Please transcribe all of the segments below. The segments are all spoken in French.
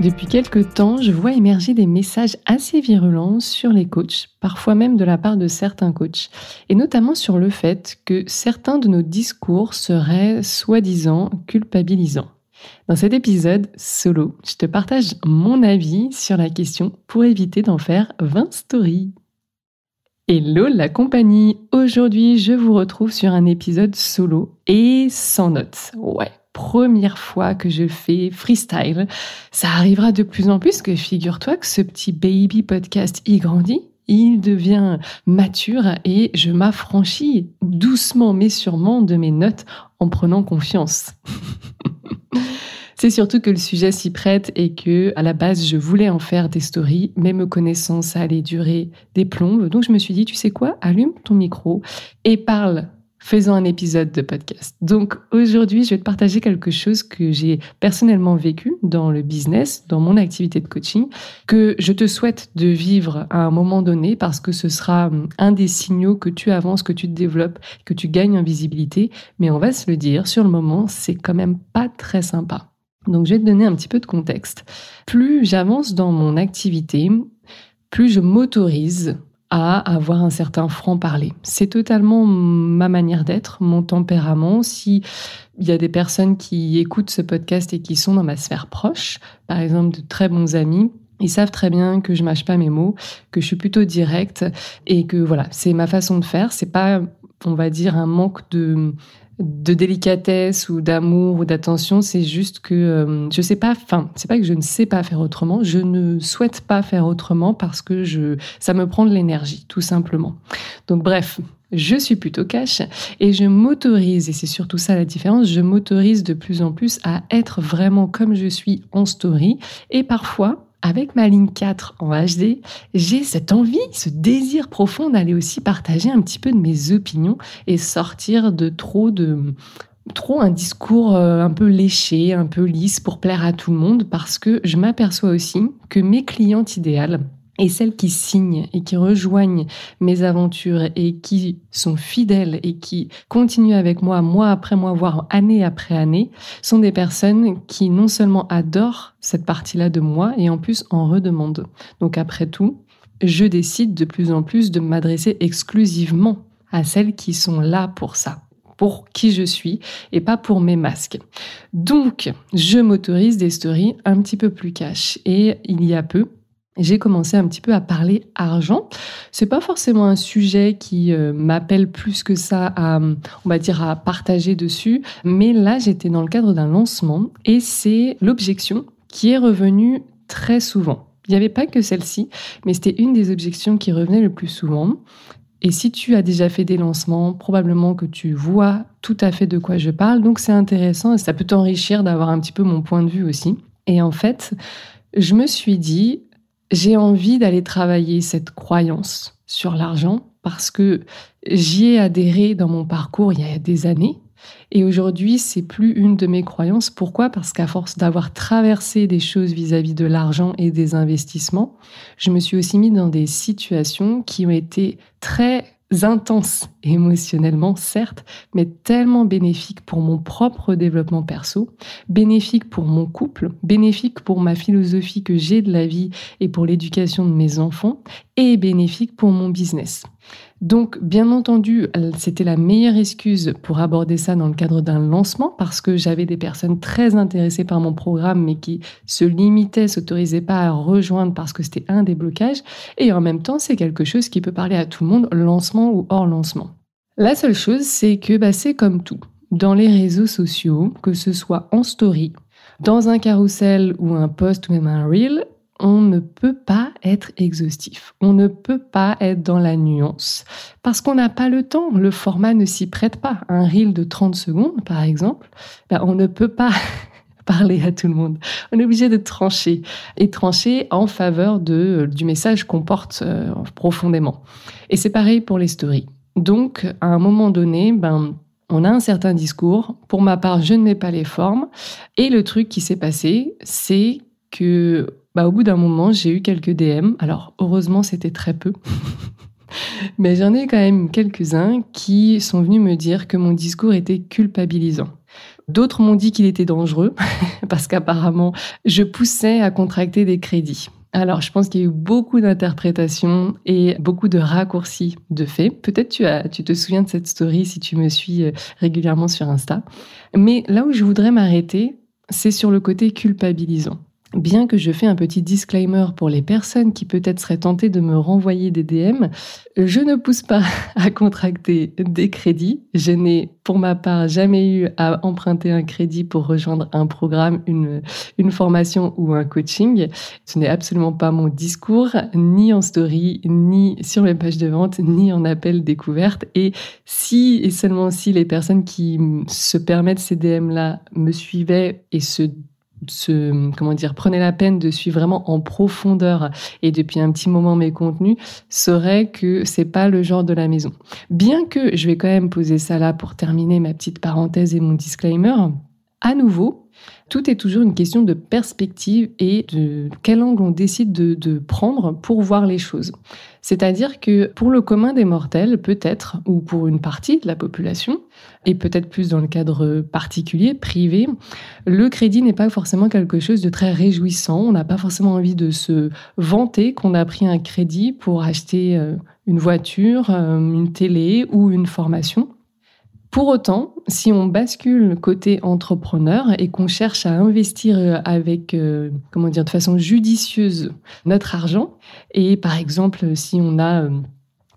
Depuis quelques temps, je vois émerger des messages assez virulents sur les coachs, parfois même de la part de certains coachs, et notamment sur le fait que certains de nos discours seraient soi-disant culpabilisants. Dans cet épisode solo, je te partage mon avis sur la question pour éviter d'en faire 20 stories. Hello la compagnie Aujourd'hui, je vous retrouve sur un épisode solo et sans notes. Ouais, première fois que je fais freestyle. Ça arrivera de plus en plus que figure-toi que ce petit baby podcast y grandit. Il devient mature et je m'affranchis doucement mais sûrement de mes notes en prenant confiance. C'est surtout que le sujet s'y prête et que, à la base, je voulais en faire des stories, mais me connaissant, ça allait durer des plombes. Donc, je me suis dit, tu sais quoi, allume ton micro et parle faisant un épisode de podcast. Donc aujourd'hui, je vais te partager quelque chose que j'ai personnellement vécu dans le business, dans mon activité de coaching, que je te souhaite de vivre à un moment donné parce que ce sera hum, un des signaux que tu avances, que tu te développes, que tu gagnes en visibilité. Mais on va se le dire, sur le moment, c'est quand même pas très sympa. Donc je vais te donner un petit peu de contexte. Plus j'avance dans mon activité, plus je m'autorise à avoir un certain franc-parler. C'est totalement ma manière d'être, mon tempérament. Si il y a des personnes qui écoutent ce podcast et qui sont dans ma sphère proche, par exemple de très bons amis, ils savent très bien que je mâche pas mes mots, que je suis plutôt directe et que voilà, c'est ma façon de faire. C'est pas, on va dire, un manque de de délicatesse ou d'amour ou d'attention, c'est juste que euh, je sais pas, enfin, c'est pas que je ne sais pas faire autrement, je ne souhaite pas faire autrement parce que je, ça me prend de l'énergie, tout simplement. Donc bref, je suis plutôt cash et je m'autorise, et c'est surtout ça la différence, je m'autorise de plus en plus à être vraiment comme je suis en story et parfois avec ma ligne 4 en HD, j'ai cette envie, ce désir profond d'aller aussi partager un petit peu de mes opinions et sortir de trop de trop un discours euh, un peu léché, un peu lisse pour plaire à tout le monde parce que je m'aperçois aussi que mes clientes idéales et celles qui signent et qui rejoignent mes aventures et qui sont fidèles et qui continuent avec moi mois après mois, voire année après année, sont des personnes qui non seulement adorent cette partie-là de moi et en plus en redemandent. Donc après tout, je décide de plus en plus de m'adresser exclusivement à celles qui sont là pour ça pour qui je suis et pas pour mes masques. Donc, je m'autorise des stories un petit peu plus cash. Et il y a peu, j'ai commencé un petit peu à parler argent. C'est pas forcément un sujet qui euh, m'appelle plus que ça à, on va dire, à partager dessus. Mais là, j'étais dans le cadre d'un lancement et c'est l'objection qui est revenue très souvent. Il n'y avait pas que celle-ci, mais c'était une des objections qui revenait le plus souvent. Et si tu as déjà fait des lancements, probablement que tu vois tout à fait de quoi je parle. Donc c'est intéressant et ça peut t'enrichir d'avoir un petit peu mon point de vue aussi. Et en fait, je me suis dit, j'ai envie d'aller travailler cette croyance sur l'argent parce que j'y ai adhéré dans mon parcours il y a des années. Et aujourd'hui, c'est plus une de mes croyances. Pourquoi? Parce qu'à force d'avoir traversé des choses vis-à-vis de l'argent et des investissements, je me suis aussi mis dans des situations qui ont été très intense émotionnellement, certes, mais tellement bénéfique pour mon propre développement perso, bénéfique pour mon couple, bénéfique pour ma philosophie que j'ai de la vie et pour l'éducation de mes enfants, et bénéfique pour mon business. Donc, bien entendu, c'était la meilleure excuse pour aborder ça dans le cadre d'un lancement parce que j'avais des personnes très intéressées par mon programme mais qui se limitaient, s'autorisaient pas à rejoindre parce que c'était un des blocages. Et en même temps, c'est quelque chose qui peut parler à tout le monde, lancement ou hors lancement. La seule chose, c'est que bah, c'est comme tout. Dans les réseaux sociaux, que ce soit en story, dans un carrousel ou un post ou même un reel, on ne peut pas être exhaustif. On ne peut pas être dans la nuance parce qu'on n'a pas le temps. Le format ne s'y prête pas. Un reel de 30 secondes, par exemple, ben, on ne peut pas parler à tout le monde. On est obligé de trancher et trancher en faveur de, du message qu'on porte euh, profondément. Et c'est pareil pour les stories. Donc, à un moment donné, ben, on a un certain discours. Pour ma part, je ne mets pas les formes. Et le truc qui s'est passé, c'est que, bah, au bout d'un moment, j'ai eu quelques DM. Alors, heureusement, c'était très peu. Mais j'en ai quand même quelques-uns qui sont venus me dire que mon discours était culpabilisant. D'autres m'ont dit qu'il était dangereux parce qu'apparemment, je poussais à contracter des crédits. Alors, je pense qu'il y a eu beaucoup d'interprétations et beaucoup de raccourcis de faits. Peut-être tu, tu te souviens de cette story si tu me suis euh, régulièrement sur Insta. Mais là où je voudrais m'arrêter, c'est sur le côté culpabilisant. Bien que je fais un petit disclaimer pour les personnes qui peut-être seraient tentées de me renvoyer des DM, je ne pousse pas à contracter des crédits. Je n'ai pour ma part jamais eu à emprunter un crédit pour rejoindre un programme, une, formation ou un coaching. Ce n'est absolument pas mon discours, ni en story, ni sur les pages de vente, ni en appel découverte. Et si et seulement si les personnes qui se permettent ces DM-là me suivaient et se se, comment dire, prenez la peine de suivre vraiment en profondeur et depuis un petit moment mes contenus, serait que c'est pas le genre de la maison. Bien que je vais quand même poser ça là pour terminer ma petite parenthèse et mon disclaimer, à nouveau, tout est toujours une question de perspective et de quel angle on décide de, prendre pour voir les choses. C'est-à-dire que pour le commun des mortels, peut-être, ou pour une partie de la population, et peut-être plus dans le cadre particulier, privé, le crédit n'est pas forcément quelque chose de très réjouissant. On n'a pas forcément envie de se vanter qu'on a pris un crédit pour acheter euh, une voiture, euh, une télé ou une formation. Pour autant, si on bascule côté entrepreneur et qu'on cherche à investir euh, avec, euh, comment dire, de façon judicieuse notre argent, et par exemple, si on a euh,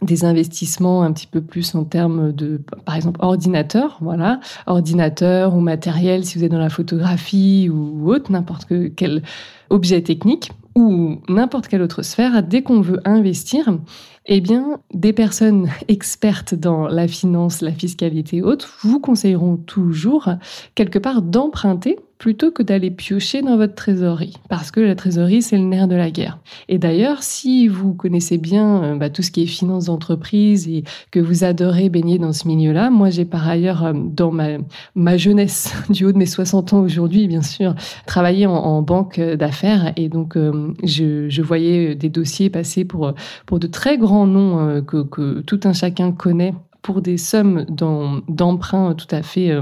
des investissements un petit peu plus en termes de, par exemple, ordinateur, voilà, ordinateur ou matériel, si vous êtes dans la photographie ou autre, n'importe quel objet technique, ou n'importe quelle autre sphère, dès qu'on veut investir, eh bien, des personnes expertes dans la finance, la fiscalité et autres vous conseilleront toujours, quelque part, d'emprunter plutôt que d'aller piocher dans votre trésorerie, parce que la trésorerie, c'est le nerf de la guerre. Et d'ailleurs, si vous connaissez bien euh, bah, tout ce qui est finance d'entreprise et que vous adorez baigner dans ce milieu-là, moi j'ai par ailleurs, euh, dans ma, ma jeunesse, du haut de mes 60 ans aujourd'hui, bien sûr, travaillé en, banque d'affaires, et donc euh, je, voyais des dossiers passer pour, pour de très grands noms que, que tout un chacun connaît pour des sommes d'emprunt tout à fait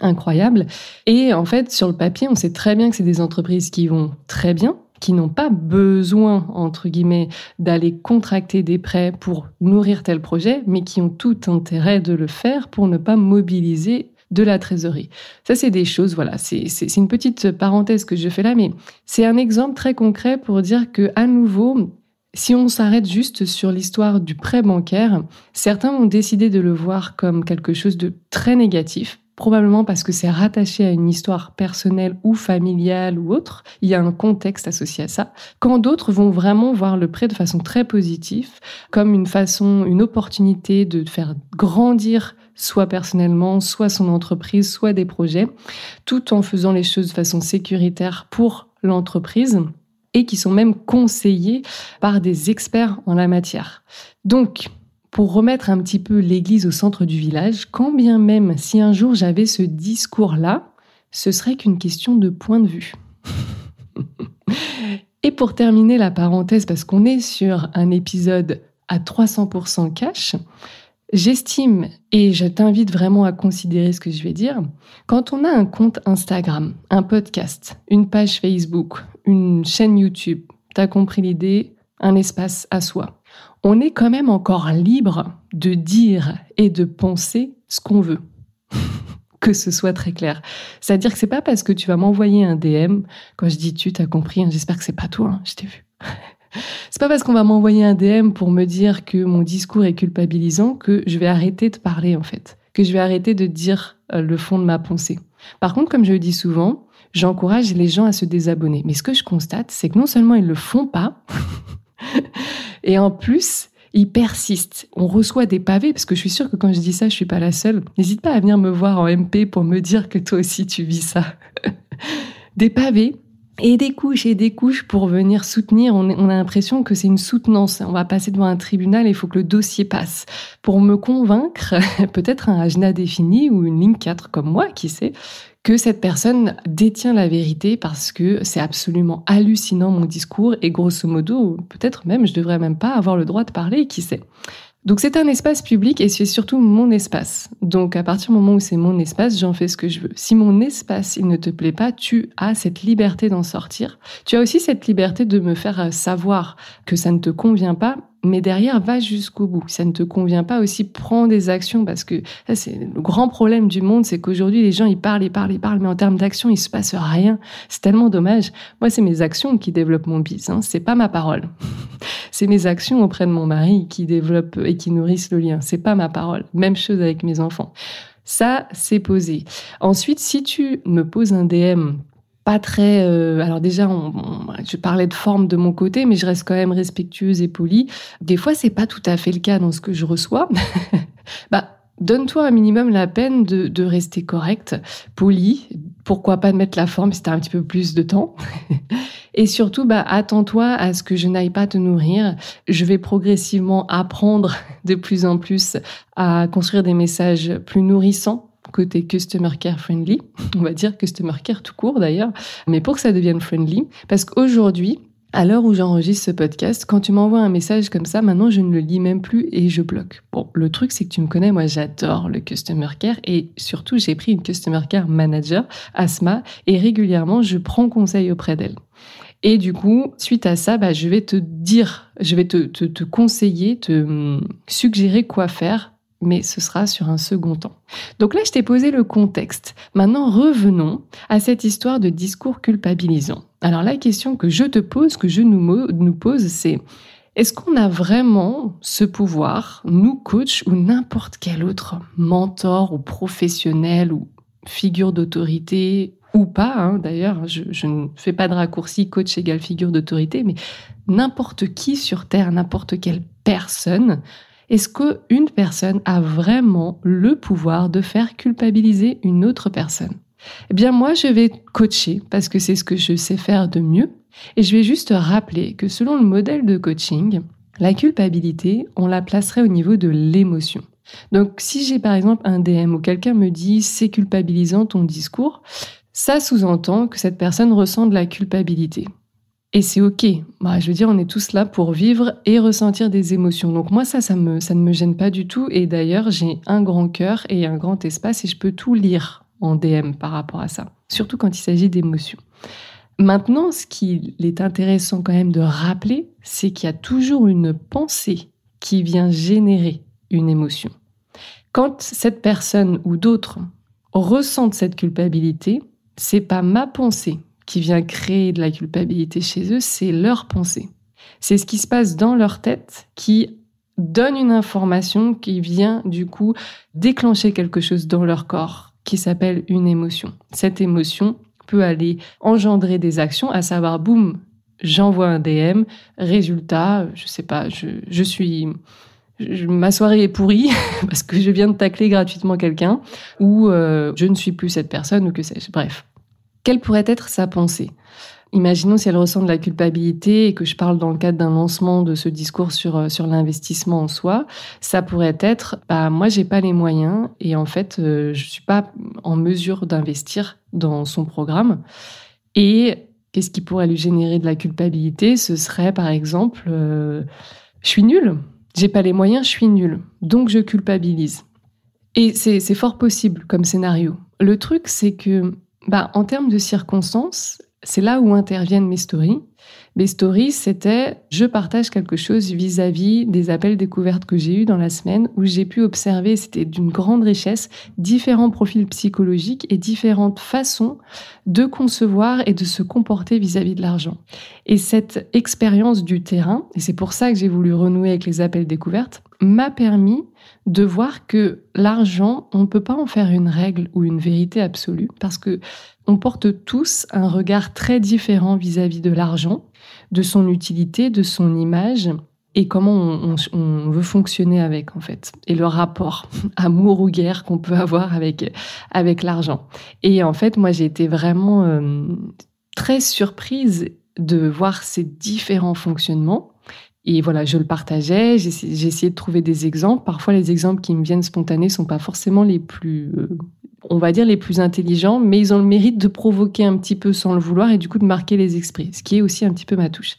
incroyable. Et en fait, sur le papier, on sait très bien que c'est des entreprises qui vont très bien, qui n'ont pas besoin, entre guillemets, d'aller contracter des prêts pour nourrir tel projet, mais qui ont tout intérêt de le faire pour ne pas mobiliser de la trésorerie. Ça, c'est des choses, voilà, c'est une petite parenthèse que je fais là, mais c'est un exemple très concret pour dire que, à nouveau, si on s'arrête juste sur l'histoire du prêt bancaire, certains vont décider de le voir comme quelque chose de très négatif, probablement parce que c'est rattaché à une histoire personnelle ou familiale ou autre. Il y a un contexte associé à ça. Quand d'autres vont vraiment voir le prêt de façon très positive, comme une façon, une opportunité de faire grandir soit personnellement, soit son entreprise, soit des projets, tout en faisant les choses de façon sécuritaire pour l'entreprise et qui sont même conseillés par des experts en la matière. Donc, pour remettre un petit peu l'église au centre du village, quand bien même si un jour j'avais ce discours-là, ce serait qu'une question de point de vue. Et pour terminer la parenthèse, parce qu'on est sur un épisode à 300% cash, j'estime, et je t'invite vraiment à considérer ce que je vais dire, quand on a un compte Instagram, un podcast, une page Facebook, une chaîne YouTube, t'as compris l'idée, un espace à soi on est quand même encore libre de dire et de penser ce qu'on veut. que ce soit très clair. C'est-à-dire que c'est pas parce que tu vas m'envoyer un DM, quand je dis tu, t'as compris, hein, j'espère que c'est pas toi, hein, je t'ai vu. c'est pas parce qu'on va m'envoyer un DM pour me dire que mon discours est culpabilisant que je vais arrêter de parler en fait, que je vais arrêter de dire euh, le fond de ma pensée. Par contre, comme je le dis souvent, j'encourage les gens à se désabonner. Mais ce que je constate, c'est que non seulement ils le font pas, Et en plus, ils persistent. On reçoit des pavés, parce que je suis sûre que quand je dis ça, je suis pas la seule. N'hésite pas à venir me voir en MP pour me dire que toi aussi tu vis ça. des pavés et des couches et des couches pour venir soutenir. On, a l'impression que c'est une soutenance. On va passer devant un tribunal et il faut que le dossier passe. Pour me convaincre, peut-être un agena défini ou une ligne 4 comme moi, qui sait, que cette personne détient la vérité parce que c'est absolument hallucinant mon discours et grosso modo, peut-être même, je devrais même pas avoir le droit de parler, qui sait. Donc c'est un espace public et c'est surtout mon espace. Donc à partir du moment où c'est mon espace, j'en fais ce que je veux. Si mon espace il ne te plaît pas, tu as cette liberté d'en sortir. Tu as aussi cette liberté de me faire savoir que ça ne te convient pas mais derrière, va jusqu'au bout. Ça ne te convient pas aussi, prends des actions parce que c'est le grand problème du monde, c'est qu'aujourd'hui, les gens, ils parlent, ils parlent, ils parlent, mais en termes d'action, il se passe rien. C'est tellement dommage. Moi, c'est mes actions qui développent mon business, hein. c'est pas ma parole. c'est mes actions auprès de mon mari qui développent et qui nourrissent le lien. C'est pas ma parole. Même chose avec mes enfants. Ça, c'est posé. Ensuite, si tu me poses un DM pas très. Euh, alors déjà, je parlais de forme de mon côté, mais je reste quand même respectueuse et polie. Des fois, c'est pas tout à fait le cas dans ce que je reçois. bah, donne-toi un minimum la peine de, rester correct, poli. Pourquoi pas de mettre la forme si t'as un petit peu plus de temps. et surtout, bah, attends-toi à ce que je n'aille pas te nourrir. Je vais progressivement apprendre de plus en plus à construire des messages plus nourrissants côté customer care friendly, on va dire customer care tout court d'ailleurs, mais pour que ça devienne friendly, parce qu'aujourd'hui, à l'heure où j'enregistre ce podcast, quand tu m'envoies un message comme ça, maintenant je ne le lis même plus et je bloque. Bon, le truc c'est que tu me connais, moi j'adore le customer care et surtout j'ai pris une customer care manager, Asma, et régulièrement je prends conseil auprès d'elle. Et du coup, suite à ça, bah, je vais te dire, je vais te, te, te conseiller, te hum, suggérer quoi faire mais ce sera sur un second temps. Donc là, je t'ai posé le contexte. Maintenant, revenons à cette histoire de discours culpabilisant. Alors la question que je te pose, que je nous, nous pose, c'est est-ce qu'on a vraiment ce pouvoir, nous coachs ou n'importe quel autre mentor ou professionnel ou figure d'autorité ou pas, hein, d'ailleurs, je, je, ne fais pas de raccourci coach égale figure d'autorité, mais n'importe qui sur Terre, n'importe quelle personne est-ce qu'une personne a vraiment le pouvoir de faire culpabiliser une autre personne? Eh bien, moi, je vais coacher parce que c'est ce que je sais faire de mieux. Et je vais juste rappeler que selon le modèle de coaching, la culpabilité, on la placerait au niveau de l'émotion. Donc, si j'ai par exemple un DM où quelqu'un me dit c'est culpabilisant ton discours, ça sous-entend que cette personne ressent de la culpabilité. Et c'est OK. Bah, je veux dire, on est tous là pour vivre et ressentir des émotions. Donc moi, ça, ça, me, ça ne me gêne pas du tout. Et d'ailleurs, j'ai un grand cœur et un grand espace et je peux tout lire en DM par rapport à ça. Surtout quand il s'agit d'émotions. Maintenant, ce qui est intéressant quand même de rappeler, c'est qu'il y a toujours une pensée qui vient générer une émotion. Quand cette personne ou d'autres ressentent cette culpabilité, c'est pas ma pensée qui vient créer de la culpabilité chez eux, c'est leur pensée. C'est ce qui se passe dans leur tête qui donne une information qui vient du coup déclencher quelque chose dans leur corps qui s'appelle une émotion. Cette émotion peut aller engendrer des actions, à savoir, boum, j'envoie un DM, résultat, je sais pas, je, suis, ma soirée est pourrie parce que je viens de tacler gratuitement quelqu'un, ou euh, je ne suis plus cette personne, ou que sais-je. Bref, quelle pourrait être sa pensée? Imaginons si elle ressent de la culpabilité et que je parle dans le cadre d'un lancement de ce discours sur, euh, sur l'investissement en soi, ça pourrait être bah, moi j'ai pas les moyens et en fait euh, je suis pas en mesure d'investir dans son programme. Et qu'est-ce qui pourrait lui générer de la culpabilité? Ce serait par exemple euh, je suis nulle, j'ai pas les moyens, je suis nulle, donc je culpabilise. Et c'est fort possible comme scénario. Le truc c'est que bah, En termes de circonstances, c'est là où interviennent mes stories. Mes stories, c'était je partage quelque chose vis-à-vis des appels découvertes que j'ai eus dans la semaine où j'ai pu observer, c'était d'une grande richesse, différents profils psychologiques et différentes façons de concevoir et de se comporter vis-à-vis de l'argent. Et cette expérience du terrain, et c'est pour ça que j'ai voulu renouer avec les appels découvertes, m'a permis de voir que l'argent, on ne peut pas en faire une règle ou une vérité absolue parce que on porte tous un regard très différent vis-à-vis de l'argent, de son utilité, de son image et comment on, veut fonctionner avec en fait. Et le rapport amour ou guerre qu'on peut avoir avec avec l'argent. Et en fait moi j'ai été vraiment euh, très surprise de voir ces différents fonctionnements. Et voilà, je le partageais, j'ai essayé de trouver des exemples. Parfois, les exemples qui me viennent spontanés sont pas forcément les plus, euh, on va dire, les plus intelligents, mais ils ont le mérite de provoquer un petit peu sans le vouloir et du coup de marquer les esprits, ce qui est aussi un petit peu ma touche.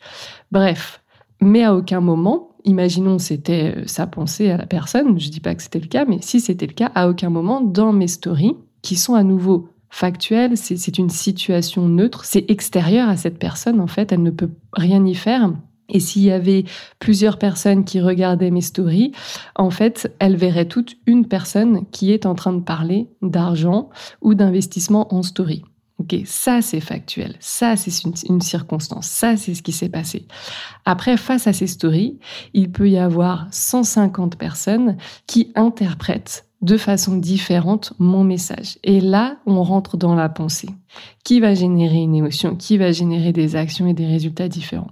Bref, mais à aucun moment, imaginons c'était euh, sa pensée à la personne, je dis pas que c'était le cas, mais si c'était le cas, à aucun moment dans mes stories, qui sont à nouveau factuelles, c'est une situation neutre, c'est extérieur à cette personne en fait, elle ne peut rien y faire et s'il y avait plusieurs personnes qui regardaient mes stories, en fait, elles verraient toute une personne qui est en train de parler d'argent ou d'investissement en story. Ok, ça c'est factuel, ça c'est une, une, circonstance, ça c'est ce qui s'est passé. Après, face à ces stories, il peut y avoir 150 personnes qui interprètent de façon différente mon message. Et là, on rentre dans la pensée, qui va générer une émotion, qui va générer des actions et des résultats différents?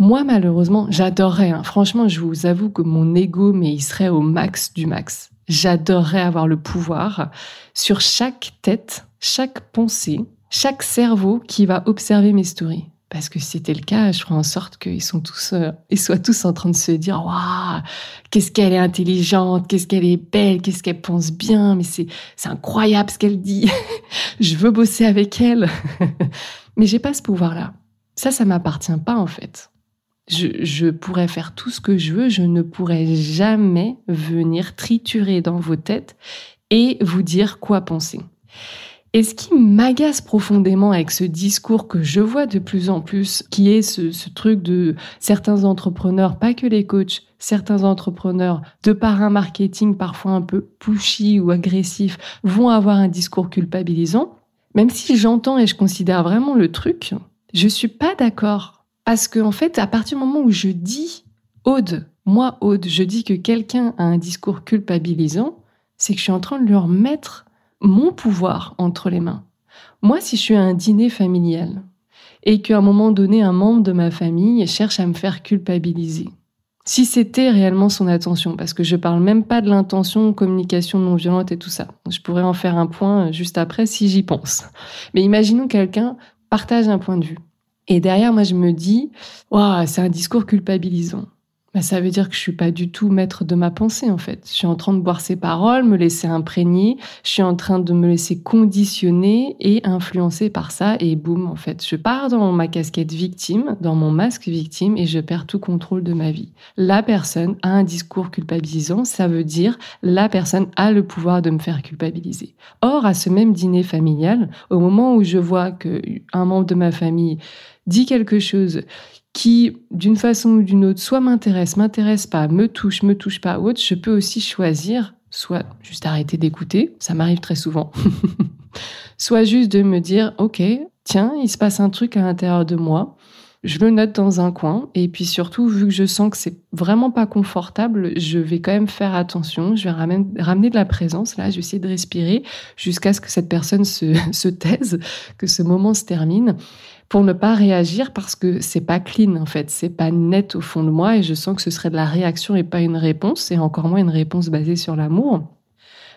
Moi, malheureusement, j'adorerais, hein. franchement, je vous avoue que mon ego, mais il serait au max du max. J'adorerais avoir le pouvoir sur chaque tête, chaque pensée, chaque cerveau qui va observer mes stories. Parce que si c'était le cas, je ferais en sorte qu'ils sont tous, euh, ils soient tous en train de se dire, waouh, qu'est-ce qu'elle est intelligente, qu'est-ce qu'elle est belle, qu'est-ce qu'elle pense bien, mais c'est, c'est incroyable ce qu'elle dit. je veux bosser avec elle. mais j'ai pas ce pouvoir-là. Ça, ça m'appartient pas, en fait. Je, pourrais faire tout ce que je veux, je ne pourrais jamais venir triturer dans vos têtes et vous dire quoi penser. Et ce qui m'agace profondément avec ce discours que je vois de plus en plus, qui est ce, ce, truc de certains entrepreneurs, pas que les coachs, certains entrepreneurs, de par un marketing parfois un peu pushy ou agressif, vont avoir un discours culpabilisant, même si j'entends et je considère vraiment le truc, je suis pas d'accord parce qu'en en fait, à partir du moment où je dis Aude, moi Aude, je dis que quelqu'un a un discours culpabilisant, c'est que je suis en train de leur mettre mon pouvoir entre les mains. Moi, si je suis à un dîner familial et qu'à un moment donné, un membre de ma famille cherche à me faire culpabiliser, si c'était réellement son attention, parce que je parle même pas de l'intention, communication non violente et tout ça. Je pourrais en faire un point juste après si j'y pense. Mais imaginons quelqu'un partage un point de vue. Et derrière, moi, je me dis, waouh, c'est un discours culpabilisant. Bah, ça veut dire que je suis pas du tout maître de ma pensée, en fait. Je suis en train de boire ses paroles, me laisser imprégner. Je suis en train de me laisser conditionner et influencer par ça. Et boum, en fait, je pars dans ma casquette victime, dans mon masque victime et je perds tout contrôle de ma vie. La personne a un discours culpabilisant. Ça veut dire la personne a le pouvoir de me faire culpabiliser. Or, à ce même dîner familial, au moment où je vois que un membre de ma famille dit quelque chose qui, d'une façon ou d'une autre, soit m'intéresse, m'intéresse pas, me touche, me touche pas, ou autre, je peux aussi choisir, soit juste arrêter d'écouter, ça m'arrive très souvent, soit juste de me dire, ok, tiens, il se passe un truc à l'intérieur de moi, je le note dans un coin, et puis surtout, vu que je sens que c'est vraiment pas confortable, je vais quand même faire attention, je vais ramener, de la présence, là, je vais essayer de respirer jusqu'à ce que cette personne se, se taise, que ce moment se termine pour ne pas réagir parce que c'est pas clean en fait, c'est pas net au fond de moi et je sens que ce serait de la réaction et pas une réponse et encore moins une réponse basée sur l'amour.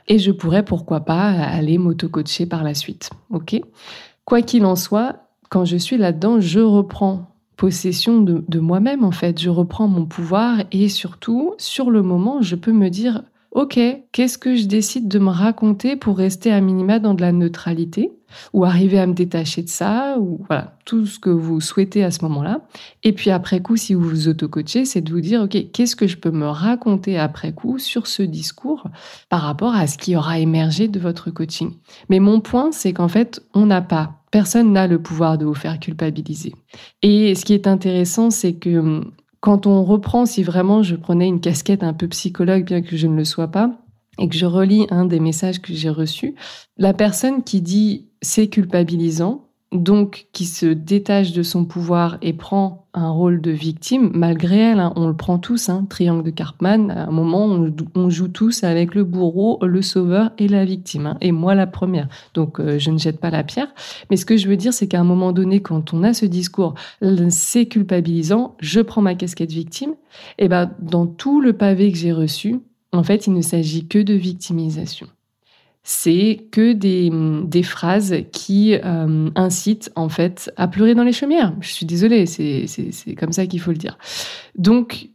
Et je pourrais pourquoi pas aller m'auto-coacher par la suite. OK? Quoi qu'il en soit, quand je suis là-dedans, je reprends possession de, de moi-même en fait, je reprends mon pouvoir et surtout sur le moment, je peux me dire OK, qu'est-ce que je décide de me raconter pour rester à minima dans de la neutralité ou arriver à me détacher de ça ou voilà, tout ce que vous souhaitez à ce moment-là. Et puis après coup, si vous vous auto-coachez, c'est de vous dire OK, qu'est-ce que je peux me raconter après coup sur ce discours par rapport à ce qui aura émergé de votre coaching? Mais mon point, c'est qu'en fait, on n'a pas Personne n'a le pouvoir de vous faire culpabiliser. Et ce qui est intéressant, c'est que hum, quand on reprend, si vraiment je prenais une casquette un peu psychologue, bien que je ne le sois pas, et que je relis un des messages que j'ai reçus, la personne qui dit c'est culpabilisant, donc qui se détache de son pouvoir et prend un rôle de victime, malgré elle, hein, on le prend tous, hein, triangle de Cartman, à un moment on, joue tous avec le bourreau, le sauveur et la victime, hein, et moi la première. Donc euh, je ne jette pas la pierre, mais ce que je veux dire c'est qu'à un moment donné, quand on a ce discours, c'est culpabilisant, je prends ma casquette victime, et ben dans tout le pavé que j'ai reçu, en fait il ne s'agit que de victimisation c'est que des, phrases qui euh, incitent en fait à pleurer dans les chaumières. Je suis désolée, c'est comme ça qu'il faut le dire. Donc,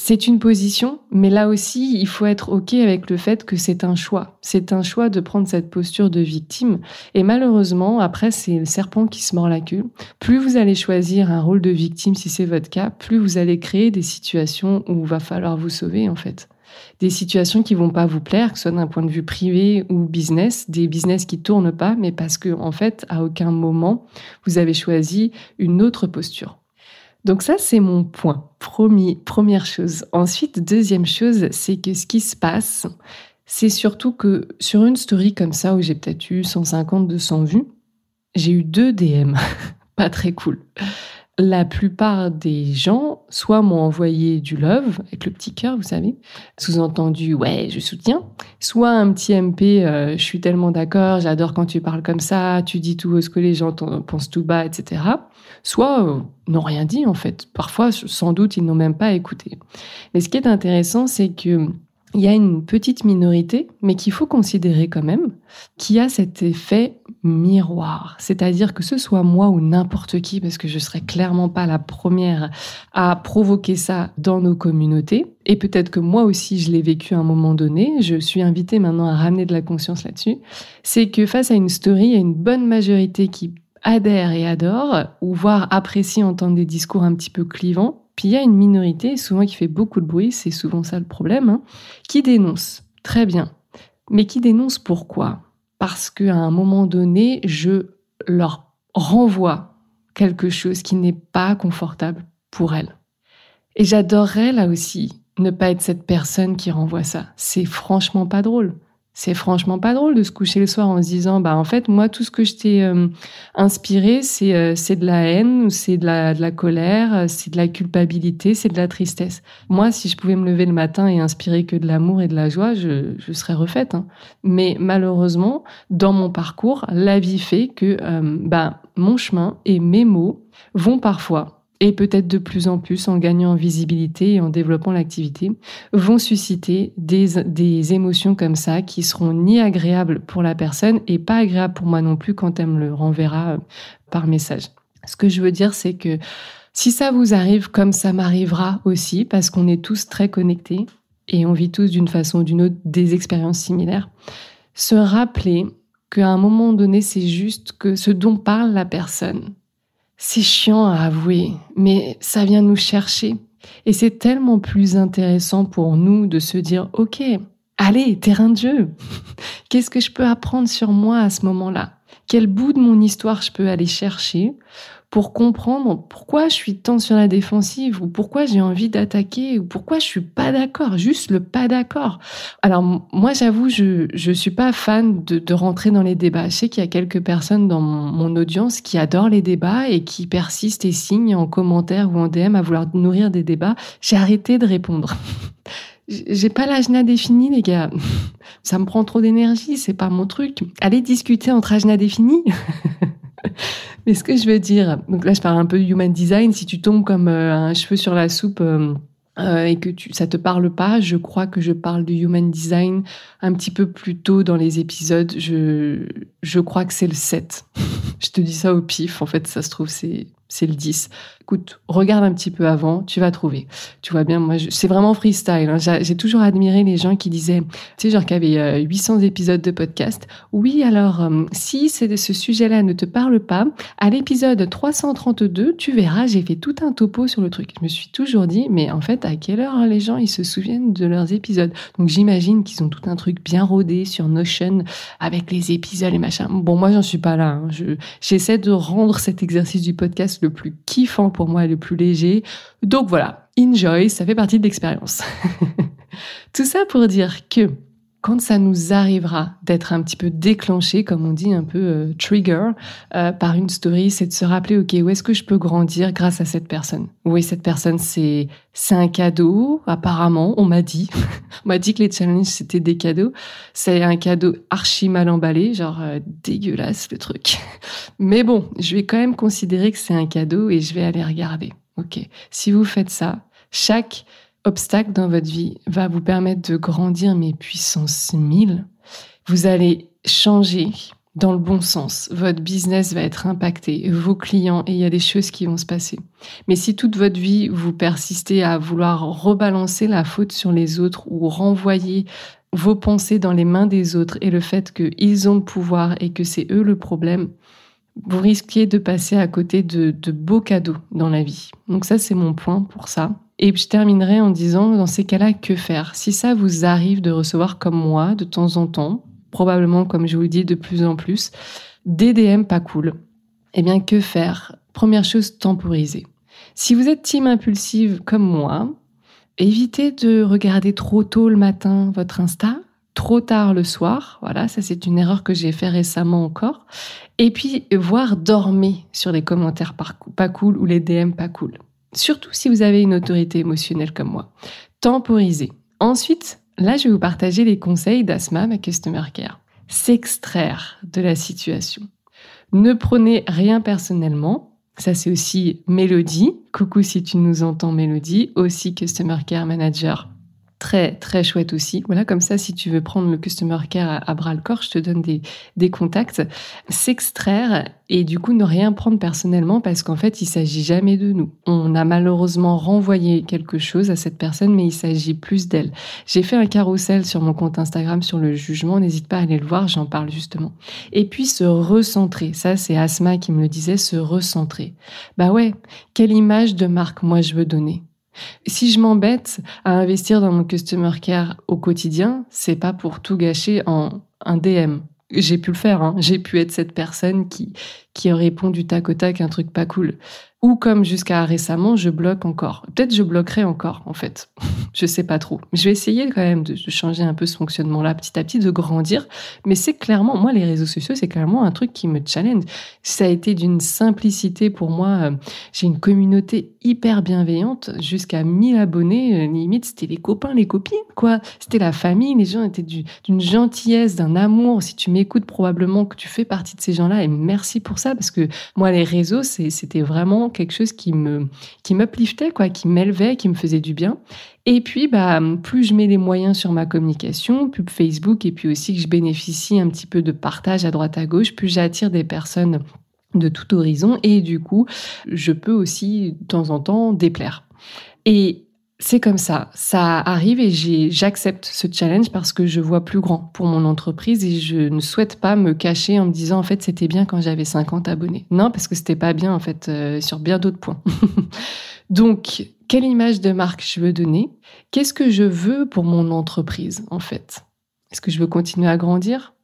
c'est une position, mais là aussi, il faut être OK avec le fait que c'est un choix. C'est un choix de prendre cette posture de victime. Et malheureusement, après, c'est le serpent qui se mord la queue. Plus vous allez choisir un rôle de victime, si c'est votre cas, plus vous allez créer des situations où il va falloir vous sauver, en fait des situations qui vont pas vous plaire, que ce soit d'un point de vue privé ou business, des business qui tournent pas, mais parce que en fait, à aucun moment vous avez choisi une autre posture. Donc ça, c'est mon point. Premier, première chose. Ensuite, deuxième chose, c'est que ce qui se passe, c'est surtout que sur une story comme ça, où j'ai peut-être eu 150, 200 vues, j'ai eu deux DM. pas très cool la plupart des gens, soit m'ont envoyé du love, avec le petit cœur, vous savez, sous-entendu, ouais, je soutiens, soit un petit MP, euh, je suis tellement d'accord, j'adore quand tu parles comme ça, tu dis tout ce que les gens pensent tout bas, etc. Soit euh, n'ont rien dit, en fait. Parfois, sans doute, ils n'ont même pas écouté. Mais ce qui est intéressant, c'est que il y a une petite minorité, mais qu'il faut considérer quand même, qui a cet effet miroir. C'est-à-dire que ce soit moi ou n'importe qui, parce que je serais clairement pas la première à provoquer ça dans nos communautés. Et peut-être que moi aussi, je l'ai vécu à un moment donné. Je suis invitée maintenant à ramener de la conscience là-dessus. C'est que face à une story, il y a une bonne majorité qui adhère et adore, ou voire apprécie entendre des discours un petit peu clivants, puis il y a une minorité, souvent qui fait beaucoup de bruit, c'est souvent ça le problème, hein, qui dénonce. Très bien. Mais qui dénonce pourquoi? Parce qu'à un moment donné, je leur renvoie quelque chose qui n'est pas confortable pour elles. Et j'adorerais là aussi ne pas être cette personne qui renvoie ça. C'est franchement pas drôle c'est franchement pas drôle de se coucher le soir en se disant bah en fait moi tout ce que je t'ai euh, inspiré c'est euh, c'est de la haine c'est de la de la colère euh, c'est de la culpabilité c'est de la tristesse moi si je pouvais me lever le matin et inspirer que de l'amour et de la joie je, je serais refaite hein. mais malheureusement dans mon parcours la vie fait que bah mon chemin et mes mots vont parfois et peut-être de plus en plus en gagnant en visibilité et en développant l'activité, vont susciter des, des, émotions comme ça qui seront ni agréables pour la personne et pas agréables pour moi non plus quand elle me le renverra euh, par message. Ce que je veux dire, c'est que si ça vous arrive comme ça m'arrivera aussi, parce qu'on est tous très connectés et on vit tous d'une façon ou d'une autre des expériences similaires, se rappeler qu'à un moment donné, c'est juste que ce dont parle la personne, c'est chiant à avouer, mais ça vient nous chercher. Et c'est tellement plus intéressant pour nous de se dire, OK, allez, terrain de jeu. Qu'est-ce que je peux apprendre sur moi à ce moment-là? Quel bout de mon histoire je peux aller chercher? Pour comprendre pourquoi je suis tant sur la défensive ou pourquoi j'ai envie d'attaquer ou pourquoi je suis pas d'accord, juste le pas d'accord. Alors moi j'avoue je je suis pas fan de, de rentrer dans les débats. Je sais qu'il y a quelques personnes dans mon, audience qui adorent les débats et qui persistent et signent en commentaire ou en DM à vouloir nourrir des débats. J'ai arrêté de répondre. J'ai pas l'ajna défini, les gars. Ça me prend trop d'énergie, c'est pas mon truc. Allez discuter entre ajna définis. Mais ce que je veux dire, donc là je parle un peu de human design, si tu tombes comme euh, un cheveu sur la soupe euh, euh, et que tu, ça te parle pas, je crois que je parle de human design un petit peu plus tôt dans les épisodes. Je, je crois que c'est le 7. je te dis ça au pif, en fait ça se trouve c'est c'est le 10. Écoute, regarde un petit peu avant, tu vas trouver. Tu vois bien, moi, c'est vraiment freestyle. Hein. J'ai toujours admiré les gens qui disaient, tu sais, genre qu'il y avait 800 épisodes de podcast. Oui, alors, euh, si ce sujet-là ne te parle pas, à l'épisode 332, tu verras, j'ai fait tout un topo sur le truc. Je me suis toujours dit, mais en fait, à quelle heure les gens, ils se souviennent de leurs épisodes? Donc, j'imagine qu'ils ont tout un truc bien rodé sur Notion avec les épisodes et machin. Bon, moi, j'en suis pas là. Hein. J'essaie de rendre cet exercice du podcast le plus kiffant pour moi le plus léger. Donc voilà, enjoy, ça fait partie de l'expérience. Tout ça pour dire que quand ça nous arrivera d'être un petit peu déclenché, comme on dit, un peu euh, trigger euh, par une story, c'est de se rappeler, ok, où est-ce que je peux grandir grâce à cette personne? Oui, cette personne, c'est un cadeau. Apparemment, on m'a dit, on m'a dit que les challenges c'était des cadeaux. C'est un cadeau archi mal emballé, genre euh, dégueulasse le truc. Mais bon, je vais quand même considérer que c'est un cadeau et je vais aller regarder. Ok, si vous faites ça, chaque obstacle dans votre vie va vous permettre de grandir, mais puissance 1000. Vous allez changer dans le bon sens. Votre business va être impacté, vos clients, et il y a des choses qui vont se passer. Mais si toute votre vie, vous persistez à vouloir rebalancer la faute sur les autres ou renvoyer vos pensées dans les mains des autres et le fait qu'ils ont le pouvoir et que c'est eux le problème, vous risquez de passer à côté de, de beaux cadeaux dans la vie. Donc ça, c'est mon point pour ça. Et je terminerai en disant, dans ces cas-là, que faire? Si ça vous arrive de recevoir comme moi, de temps en temps, probablement, comme je vous le dis, de plus en plus, des DM pas cool, eh bien, que faire? Première chose, temporiser. Si vous êtes team impulsive comme moi, évitez de regarder trop tôt le matin votre Insta, trop tard le soir. Voilà, ça c'est une erreur que j'ai fait récemment encore. Et puis, voire dormir sur les commentaires pas cool ou les DM pas cool. Surtout si vous avez une autorité émotionnelle comme moi. Temporiser. Ensuite, là, je vais vous partager les conseils d'Asma, ma customer care. S'extraire de la situation. Ne prenez rien personnellement. Ça, c'est aussi Mélodie. Coucou si tu nous entends, Mélodie. Aussi Customer Care Manager très très chouette aussi. Voilà, comme ça, si tu veux prendre le customer care à, bras le corps, je te donne des, des contacts. S'extraire et du coup ne rien prendre personnellement parce qu'en fait, il s'agit jamais de nous. On a malheureusement renvoyé quelque chose à cette personne, mais il s'agit plus d'elle. J'ai fait un carrousel sur mon compte Instagram sur le jugement. N'hésite pas à aller le voir, j'en parle justement. Et puis se recentrer. Ça, c'est Asma qui me le disait, se recentrer. Bah ouais, quelle image de marque moi je veux donner si je m'embête à investir dans mon customer care au quotidien, c'est pas pour tout gâcher en un DM. J'ai pu le faire, hein. j'ai pu être cette personne qui, qui répond du tac au tac un truc pas cool. Ou comme jusqu'à récemment, je bloque encore. Peut-être je bloquerai encore, en fait. je sais pas trop. Je vais essayer quand même de, changer un peu ce fonctionnement-là petit à petit, de grandir. Mais c'est clairement, moi, les réseaux sociaux, c'est clairement un truc qui me challenge. Ça a été d'une simplicité pour moi. Euh, j'ai une communauté hyper bienveillante, jusqu'à 1000 abonnés. Euh, limite, c'était les copains, les copines, quoi. C'était la famille. Les gens étaient d'une gentillesse, d'un amour. Si tu m'écoutes, probablement que tu fais partie de ces gens-là. Et merci pour ça, parce que moi, les réseaux, c'était vraiment quelque chose qui me qui m'upliftait quoi, qui m'élevait, qui me faisait du bien. Et puis bah plus je mets les moyens sur ma communication, pub Facebook et puis aussi que je bénéficie un petit peu de partage à droite à gauche, plus j'attire des personnes de tout horizon et du coup, je peux aussi de temps en temps déplaire. Et c'est comme ça, ça arrive et j'accepte ce challenge parce que je vois plus grand pour mon entreprise et je ne souhaite pas me cacher en me disant en fait c'était bien quand j'avais 50 abonnés. Non, parce que c'était pas bien en fait euh, sur bien d'autres points. Donc, quelle image de marque je veux donner? Qu'est-ce que je veux pour mon entreprise en fait? Est-ce que je veux continuer à grandir?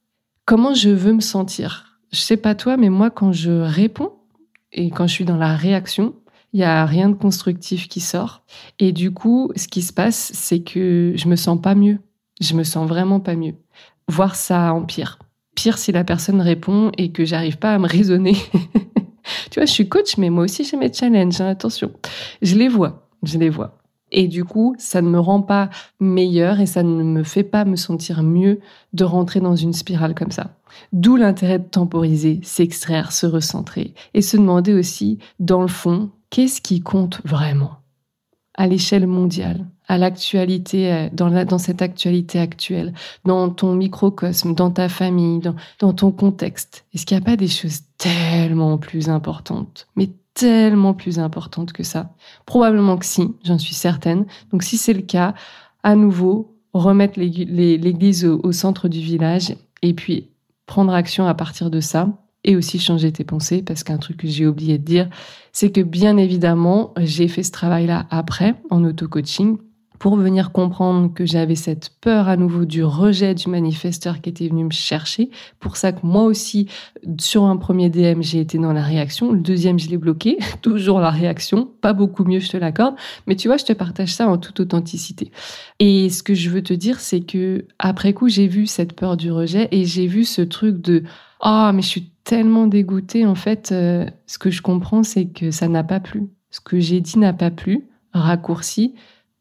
Comment je veux me sentir? Je sais pas toi, mais moi quand je réponds et quand je suis dans la réaction, il y a rien de constructif qui sort. Et du coup, ce qui se passe, c'est que je me sens pas mieux. Je me sens vraiment pas mieux. Voir ça empire. Pire si la personne répond et que j'arrive pas à me raisonner. tu vois, je suis coach, mais moi aussi j'ai mes challenges. Hein, attention, je les vois, je les vois. Et du coup, ça ne me rend pas meilleur et ça ne me fait pas me sentir mieux de rentrer dans une spirale comme ça. D'où l'intérêt de temporiser, s'extraire, se recentrer et se demander aussi, dans le fond, qu'est-ce qui compte vraiment à l'échelle mondiale, à euh, dans, cette actualité actuelle, dans ton microcosme, dans ta famille, dans, dans ton contexte? Est-ce qu'il n'y a pas des choses tellement plus importantes, mais tellement plus importantes que ça? Probablement que si, j'en suis certaine. Donc si c'est le cas, à nouveau, remettre l'église au centre du village et puis prendre action à partir de ça et aussi changer tes pensées parce qu'un truc que j'ai oublié de dire, c'est que bien évidemment, j'ai fait ce travail-là après en auto-coaching pour venir comprendre que j'avais cette peur à nouveau du rejet du manifesteur qui était venu me chercher. Pour ça que moi aussi, sur un premier DM, j'ai été dans la réaction. Le deuxième, je l'ai bloqué. Toujours la réaction. Pas beaucoup mieux, je te l'accorde. Mais tu vois, je te partage ça en toute authenticité. Et ce que je veux te dire, c'est que après coup, j'ai vu cette peur du rejet et j'ai vu ce truc de ah, mais je suis tellement dégoûtée. En fait, euh, ce que je comprends, c'est que ça n'a pas plu. Ce que j'ai dit n'a pas plu. Raccourci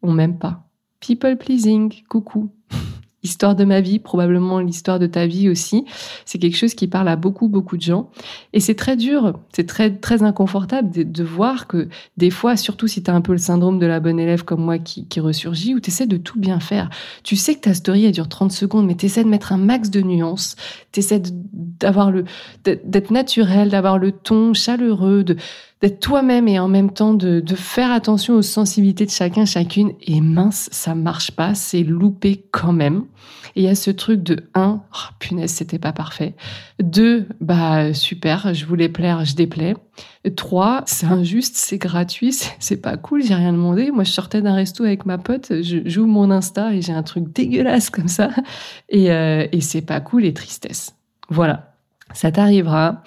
on m'aime pas. People pleasing, coucou. Histoire de ma vie, probablement l'histoire de ta vie aussi. C'est quelque chose qui parle à beaucoup, beaucoup de gens. Et c'est très dur, c'est très, très inconfortable de, voir que des fois, surtout si tu as un peu le syndrome de la bonne élève comme moi qui, qui ressurgit, où tu essaies de tout bien faire. Tu sais que ta story, elle dure 30 secondes, mais tu essaies de mettre un max de nuances. Tu essaies d'avoir le, d'être naturel, d'avoir le ton chaleureux, de, d'être toi-même et en même temps de, faire attention aux sensibilités de chacun, chacune. Et mince, ça marche pas, c'est loupé quand même. Et il y a ce truc de 1, oh, punaise, c'était pas parfait. 2, bah super, je voulais plaire, je déplais. 3, c'est injuste, c'est gratuit, c'est pas cool, j'ai rien demandé. Moi, je sortais d'un resto avec ma pote, je joue mon Insta et j'ai un truc dégueulasse comme ça. Et, euh, et c'est pas cool et tristesse. Voilà, ça t'arrivera.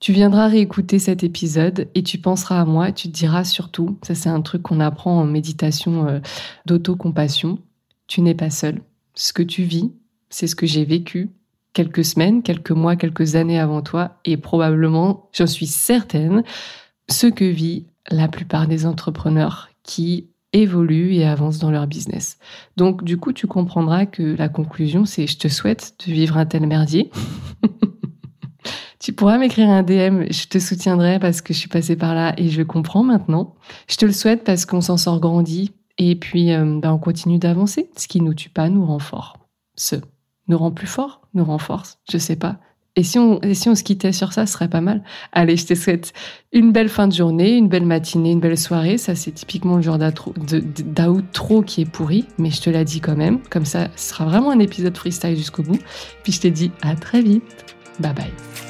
Tu viendras réécouter cet épisode et tu penseras à moi, tu te diras surtout, ça c'est un truc qu'on apprend en méditation euh, d'autocompassion, tu n'es pas seul. Ce que tu vis, c'est ce que j'ai vécu quelques semaines, quelques mois, quelques années avant toi et probablement, j'en suis certaine, ce que vit la plupart des entrepreneurs qui évoluent et avancent dans leur business. Donc du coup, tu comprendras que la conclusion, c'est je te souhaite de vivre un tel merdier. Tu pourras m'écrire un DM, je te soutiendrai parce que je suis passée par là et je comprends maintenant. Je te le souhaite parce qu'on s'en sort grandi et puis euh, ben, on continue d'avancer. Ce qui nous tue pas nous rend fort. Ce nous rend plus fort, nous renforce, je sais pas. Et si, on, et si on se quittait sur ça, ce serait pas mal. Allez, je te souhaite une belle fin de journée, une belle matinée, une belle soirée. Ça, c'est typiquement le genre d'outro qui est pourri, mais je te l'ai dit quand même. Comme ça, ce sera vraiment un épisode freestyle jusqu'au bout. Puis je te dis à très vite. Bye bye.